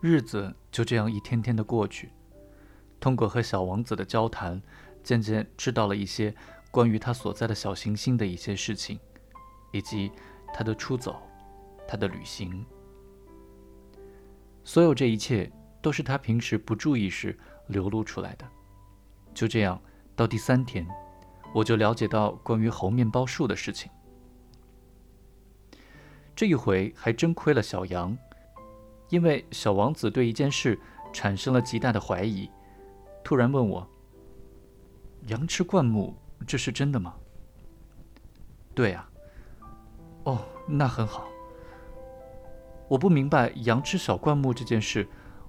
日子就这样一天天的过去。通过和小王子的交谈，渐渐知道了一些关于他所在的小行星的一些事情，以及他的出走，他的旅行。所有这一切都是他平时不注意时流露出来的。就这样，到第三天，我就了解到关于猴面包树的事情。这一回还真亏了小羊，因为小王子对一件事产生了极大的怀疑，突然问我：“羊吃灌木，这是真的吗？”“对啊。”“哦，那很好。”我不明白羊吃小灌木这件事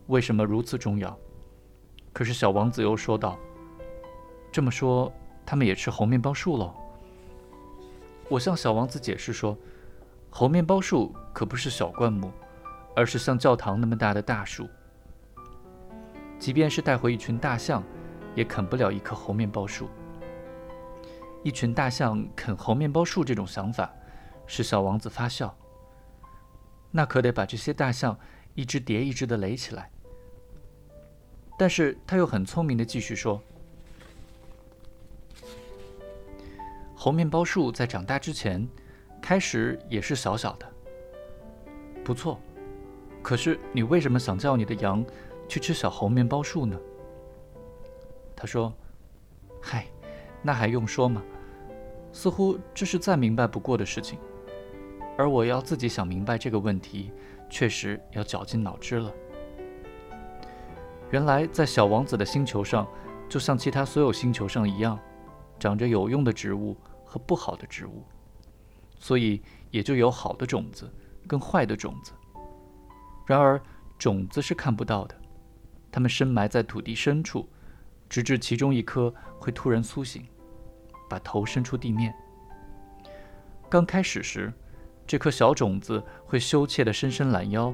为什么如此重要，可是小王子又说道：“这么说，他们也吃猴面包树喽？”我向小王子解释说：“猴面包树可不是小灌木，而是像教堂那么大的大树。即便是带回一群大象，也啃不了一棵猴面包树。一群大象啃猴面包树这种想法，使小王子发笑。”那可得把这些大象一只叠一只的垒起来。但是他又很聪明的继续说：“猴面包树在长大之前，开始也是小小的。不错，可是你为什么想叫你的羊去吃小猴面包树呢？”他说：“嗨，那还用说吗？似乎这是再明白不过的事情。”而我要自己想明白这个问题，确实要绞尽脑汁了。原来，在小王子的星球上，就像其他所有星球上一样，长着有用的植物和不好的植物，所以也就有好的种子跟坏的种子。然而，种子是看不到的，它们深埋在土地深处，直至其中一颗会突然苏醒，把头伸出地面。刚开始时，这颗小种子会羞怯地伸伸懒腰，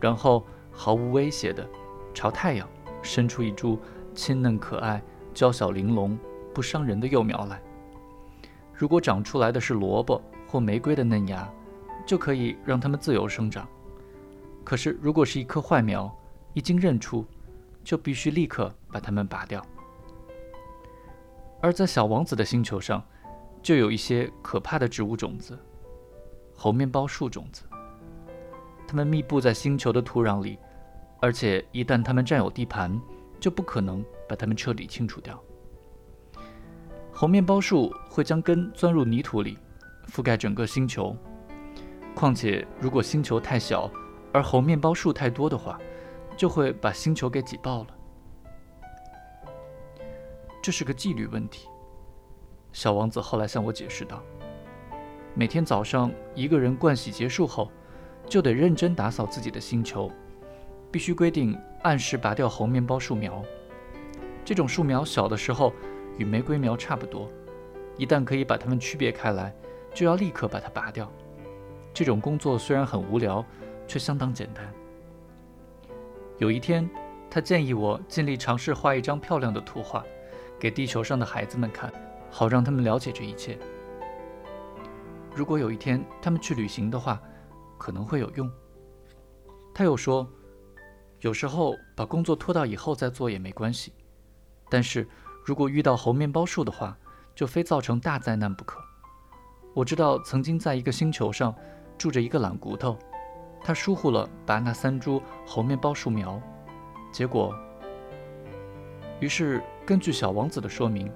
然后毫无威胁地朝太阳伸出一株清嫩可爱、娇小玲珑、不伤人的幼苗来。如果长出来的是萝卜或玫瑰的嫩芽，就可以让它们自由生长。可是，如果是一棵坏苗，一经认出，就必须立刻把它们拔掉。而在小王子的星球上，就有一些可怕的植物种子。猴面包树种子，它们密布在星球的土壤里，而且一旦它们占有地盘，就不可能把它们彻底清除掉。猴面包树会将根钻入泥土里，覆盖整个星球。况且，如果星球太小，而猴面包树太多的话，就会把星球给挤爆了。这是个纪律问题。小王子后来向我解释道。每天早上，一个人盥洗结束后，就得认真打扫自己的星球，必须规定按时拔掉猴面包树苗。这种树苗小的时候与玫瑰苗差不多，一旦可以把它们区别开来，就要立刻把它拔掉。这种工作虽然很无聊，却相当简单。有一天，他建议我尽力尝试画一张漂亮的图画，给地球上的孩子们看，好让他们了解这一切。如果有一天他们去旅行的话，可能会有用。他又说，有时候把工作拖到以后再做也没关系，但是如果遇到猴面包树的话，就非造成大灾难不可。我知道曾经在一个星球上住着一个懒骨头，他疏忽了拔那三株猴面包树苗，结果，于是根据小王子的说明，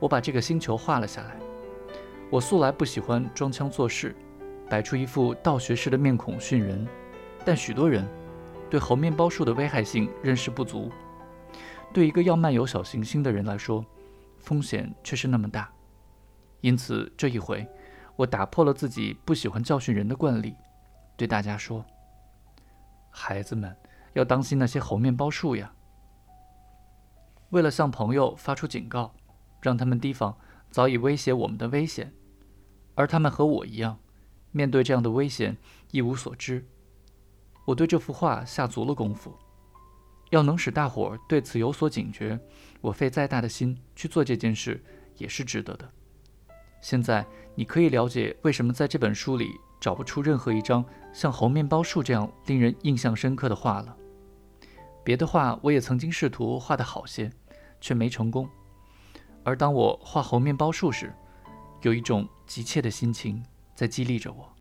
我把这个星球画了下来。我素来不喜欢装腔作势，摆出一副道学士的面孔训人，但许多人对猴面包树的危害性认识不足。对一个要漫游小行星的人来说，风险却是那么大。因此这一回，我打破了自己不喜欢教训人的惯例，对大家说：“孩子们要当心那些猴面包树呀！”为了向朋友发出警告，让他们提防早已威胁我们的危险。而他们和我一样，面对这样的危险一无所知。我对这幅画下足了功夫，要能使大伙儿对此有所警觉，我费再大的心去做这件事也是值得的。现在你可以了解为什么在这本书里找不出任何一张像猴面包树这样令人印象深刻的画了。别的画我也曾经试图画得好些，却没成功。而当我画猴面包树时，有一种急切的心情在激励着我。